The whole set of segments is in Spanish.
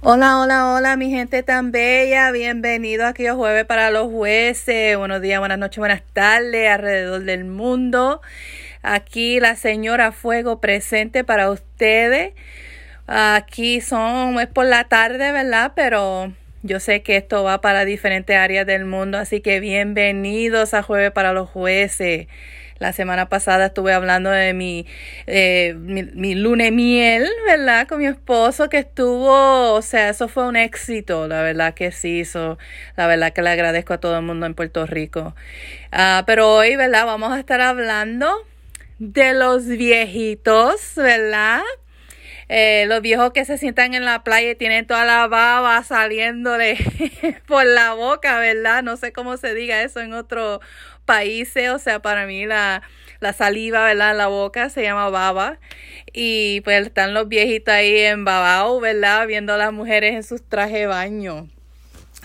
Hola, hola, hola, mi gente tan bella. Bienvenido aquí a Jueves para los Jueces. Buenos días, buenas noches, buenas tardes alrededor del mundo. Aquí la señora Fuego presente para ustedes. Aquí son, es por la tarde, ¿verdad? Pero yo sé que esto va para diferentes áreas del mundo, así que bienvenidos a Jueves para los Jueces. La semana pasada estuve hablando de mi, eh, mi, miel, ¿verdad? Con mi esposo que estuvo, o sea, eso fue un éxito, la verdad que sí, hizo, la verdad que le agradezco a todo el mundo en Puerto Rico. Ah, pero hoy, ¿verdad? Vamos a estar hablando de los viejitos, ¿verdad? Eh, los viejos que se sientan en la playa y tienen toda la baba saliéndole por la boca, ¿verdad? No sé cómo se diga eso en otro países, o sea, para mí la, la saliva, ¿verdad? La boca se llama baba. Y pues están los viejitos ahí en babao, ¿verdad? Viendo a las mujeres en sus trajes de baño.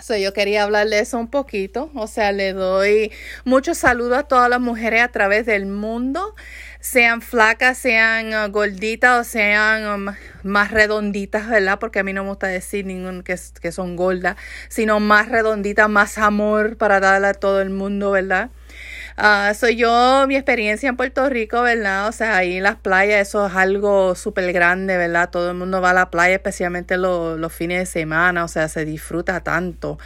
So, yo quería hablarle eso un poquito. O sea, le doy muchos saludos a todas las mujeres a través del mundo sean flacas, sean uh, gorditas o sean um, más redonditas, ¿verdad? Porque a mí no me gusta decir ningún que, que son gordas, sino más redonditas, más amor para darle a todo el mundo, ¿verdad? Uh, soy yo, mi experiencia en Puerto Rico, ¿verdad? O sea, ahí las playas eso es algo súper grande, ¿verdad? Todo el mundo va a la playa, especialmente los fines de semana, o sea, se disfruta tanto.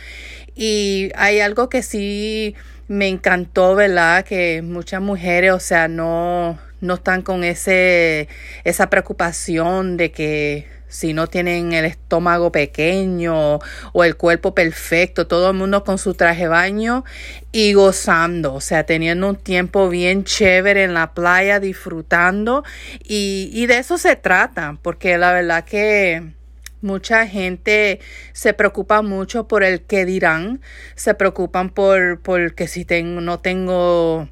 Y hay algo que sí me encantó, ¿verdad? Que muchas mujeres, o sea, no, no están con ese, esa preocupación de que si no tienen el estómago pequeño o el cuerpo perfecto, todo el mundo con su traje baño y gozando, o sea, teniendo un tiempo bien chévere en la playa, disfrutando y, y de eso se trata, porque la verdad que mucha gente se preocupa mucho por el que dirán, se preocupan por, por que si tengo, no tengo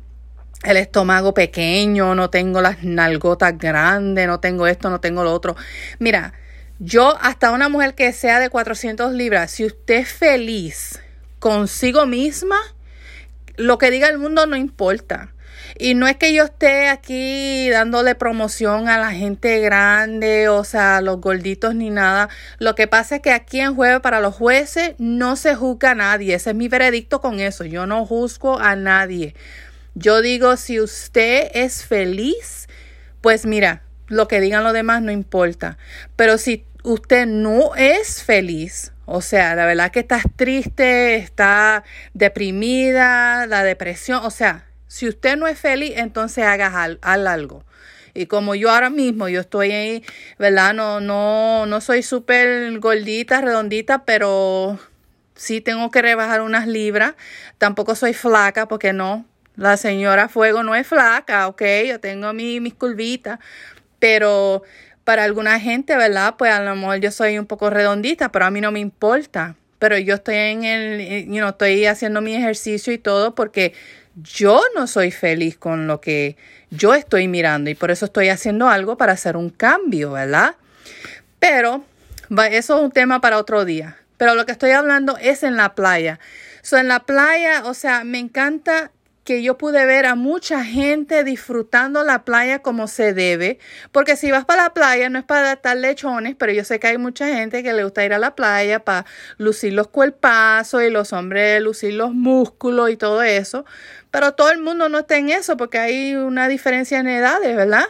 el estómago pequeño, no tengo las nalgotas grandes, no tengo esto, no tengo lo otro. Mira, yo hasta una mujer que sea de 400 libras, si usted es feliz consigo misma, lo que diga el mundo no importa. Y no es que yo esté aquí dándole promoción a la gente grande, o sea, a los gorditos ni nada. Lo que pasa es que aquí en Jueves para los jueces no se juzga a nadie. Ese es mi veredicto con eso. Yo no juzgo a nadie. Yo digo, si usted es feliz, pues mira, lo que digan los demás no importa. Pero si usted no es feliz, o sea, la verdad que estás triste, está deprimida, la depresión, o sea, si usted no es feliz, entonces haga algo. Y como yo ahora mismo, yo estoy ahí, ¿verdad? No, no, no soy súper gordita, redondita, pero sí tengo que rebajar unas libras. Tampoco soy flaca, porque no, la señora Fuego no es flaca, ok, yo tengo mi, mis curvitas, pero para alguna gente, ¿verdad? Pues a lo mejor yo soy un poco redondita, pero a mí no me importa. Pero yo estoy en el, eh, you know, estoy haciendo mi ejercicio y todo porque yo no soy feliz con lo que yo estoy mirando y por eso estoy haciendo algo para hacer un cambio, ¿verdad? Pero eso es un tema para otro día. Pero lo que estoy hablando es en la playa. So, en la playa, o sea, me encanta que yo pude ver a mucha gente disfrutando la playa como se debe, porque si vas para la playa no es para estar lechones, pero yo sé que hay mucha gente que le gusta ir a la playa para lucir los cuerpazos y los hombres lucir los músculos y todo eso, pero todo el mundo no está en eso porque hay una diferencia en edades, ¿verdad?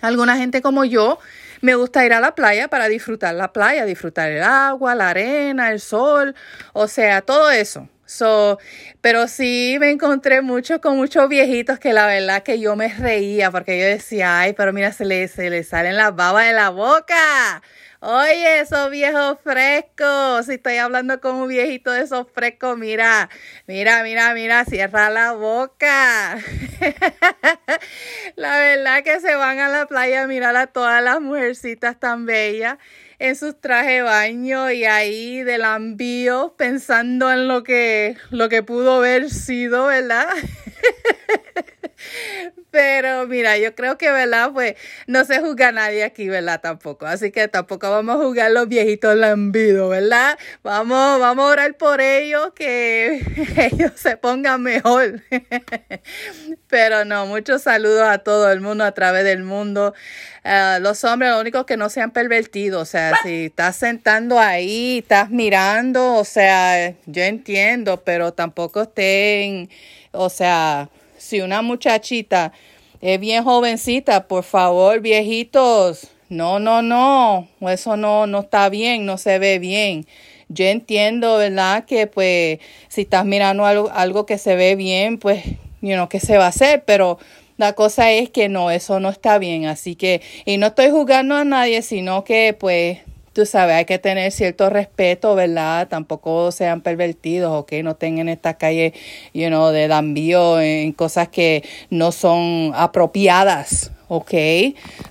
Alguna gente como yo me gusta ir a la playa para disfrutar la playa, disfrutar el agua, la arena, el sol, o sea, todo eso. So, pero sí me encontré mucho con muchos viejitos que la verdad que yo me reía porque yo decía, ay, pero mira, se le, se le salen las babas de la boca. Oye, esos viejos frescos. Si estoy hablando con un viejito de esos frescos, mira, mira, mira, mira, cierra la boca. la verdad que se van a la playa a mirar a todas las mujercitas tan bellas en sus trajes de baño y ahí del envío pensando en lo que, lo que pudo haber sido, ¿verdad? Pero mira, yo creo que, ¿verdad? Pues no se juzga nadie aquí, ¿verdad? Tampoco. Así que tampoco vamos a juzgar los viejitos lambidos, ¿verdad? Vamos, vamos a orar por ellos, que ellos se pongan mejor. Pero no, muchos saludos a todo el mundo a través del mundo. Uh, los hombres, lo único que no sean pervertidos. O sea, si estás sentando ahí, estás mirando, o sea, yo entiendo, pero tampoco estén, o sea, si una muchachita es bien jovencita, por favor, viejitos, no, no, no, eso no, no está bien, no se ve bien. Yo entiendo, ¿verdad? Que pues si estás mirando algo, algo que se ve bien, pues, you know, ¿qué se va a hacer? Pero la cosa es que no, eso no está bien. Así que, y no estoy jugando a nadie, sino que pues tú sabes, hay que tener cierto respeto, ¿verdad? Tampoco sean pervertidos, ¿ok? No tengan esta calle, you know, de dambío en cosas que no son apropiadas, ¿ok?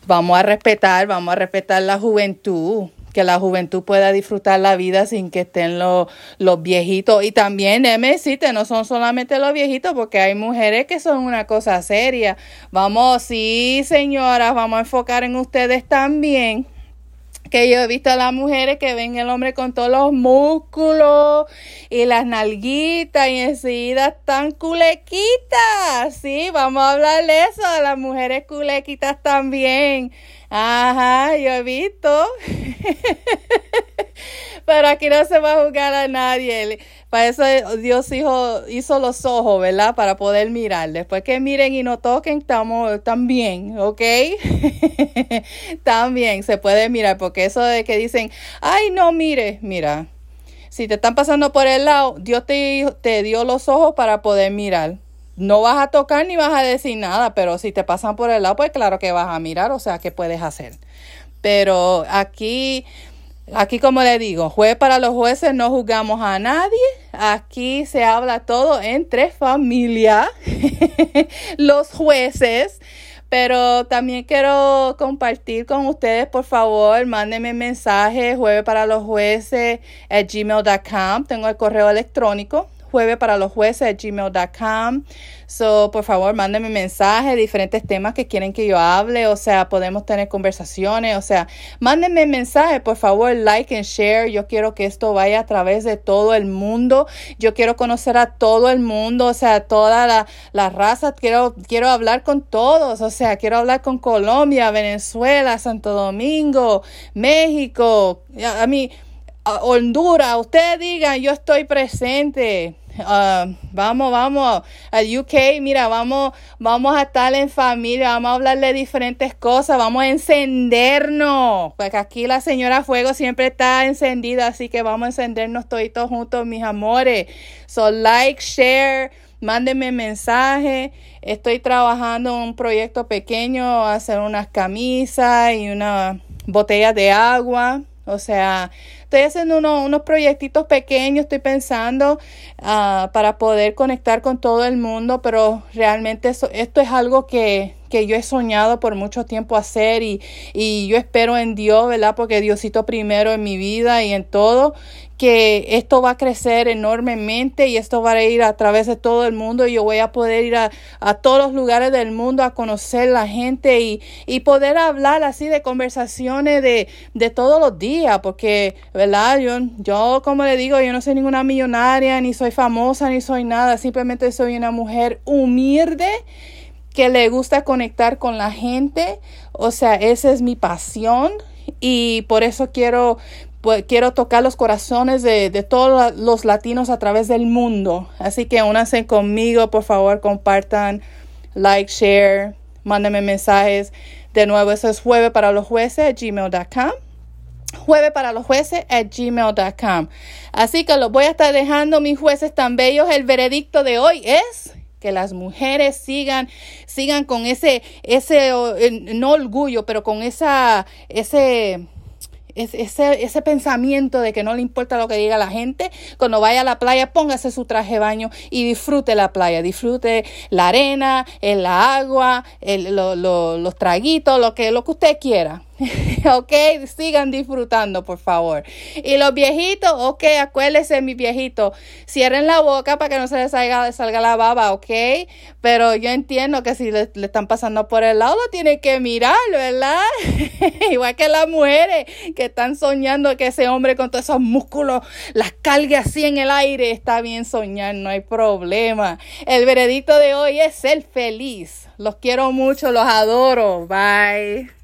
Vamos a respetar, vamos a respetar la juventud, que la juventud pueda disfrutar la vida sin que estén los, los viejitos. Y también, déjeme decirte, no son solamente los viejitos, porque hay mujeres que son una cosa seria. Vamos, sí, señoras, vamos a enfocar en ustedes también que yo he visto a las mujeres que ven el hombre con todos los músculos y las nalguitas y enseguida están culequitas. Sí, vamos a hablar de eso, a las mujeres culequitas también. Ajá, yo he visto. Pero aquí no se va a juzgar a nadie. Para eso Dios hizo, hizo los ojos, ¿verdad? Para poder mirar. Después que miren y no toquen, estamos también, ¿ok? también se puede mirar, porque eso de que dicen, ay, no mire, mira, si te están pasando por el lado, Dios te, te dio los ojos para poder mirar. No vas a tocar ni vas a decir nada, pero si te pasan por el lado, pues claro que vas a mirar, o sea, ¿qué puedes hacer? Pero aquí Aquí, como le digo, juez para los jueces no juzgamos a nadie. Aquí se habla todo entre familia, los jueces. Pero también quiero compartir con ustedes, por favor, mándenme mensaje jueves para los jueces at gmail.com. Tengo el correo electrónico jueves para los jueces gmail.com. So, por favor, mándenme mensajes, diferentes temas que quieren que yo hable, o sea, podemos tener conversaciones, o sea, mándenme mensajes, por favor, like and share. Yo quiero que esto vaya a través de todo el mundo. Yo quiero conocer a todo el mundo, o sea, toda la, la raza. Quiero, quiero hablar con todos, o sea, quiero hablar con Colombia, Venezuela, Santo Domingo, México, a mí, Honduras. Ustedes digan, yo estoy presente. Ah, vamos, vamos a UK, mira, vamos, vamos a estar en familia, vamos a hablar de diferentes cosas, vamos a encendernos, porque aquí la señora Fuego siempre está encendida, así que vamos a encendernos todos juntos, mis amores. So like, share, mándenme mensaje. Estoy trabajando en un proyecto pequeño, hacer unas camisas y una botella de agua. O sea, estoy haciendo unos proyectitos pequeños, estoy pensando uh, para poder conectar con todo el mundo, pero realmente esto es algo que, que yo he soñado por mucho tiempo hacer y, y yo espero en Dios, ¿verdad? Porque Diosito primero en mi vida y en todo, que esto va a crecer enormemente y esto va a ir a través de todo el mundo y yo voy a poder ir a, todos los lugares del mundo a conocer la gente y, y poder hablar así de conversaciones de, de todos los días, porque, ¿verdad? Yo, yo, como le digo, yo no soy ninguna millonaria, ni soy famosa, ni soy nada, simplemente soy una mujer humilde que le gusta conectar con la gente. O sea, esa es mi pasión y por eso quiero, pues, quiero tocar los corazones de, todos los latinos a través del mundo. Así que únanse conmigo, por favor, compartan, like, share, mándenme mensajes. De nuevo, eso es jueves para los jueces, gmail.com jueves para los jueces at gmail.com. Así que los voy a estar dejando, mis jueces tan bellos. El veredicto de hoy es que las mujeres sigan, sigan con ese, ese, no orgullo, pero con esa, ese, ese, ese pensamiento de que no le importa lo que diga la gente, cuando vaya a la playa, póngase su traje de baño y disfrute la playa, disfrute la arena, el agua, el, los traguitos, lo que, lo que usted quiera ok, sigan disfrutando, por favor. Y los viejitos, ok, acuérdense, mis viejitos, cierren la boca para que no se les salga, salga la baba, ok. Pero yo entiendo que si le, están pasando por el lado, tienen que mirar, ¿verdad? Igual que las mujeres que están soñando que ese hombre con todos esos músculos las cargue así en el aire. Está bien soñar, no hay problema. El veredicto de hoy es ser feliz. Los quiero mucho, los adoro. Bye.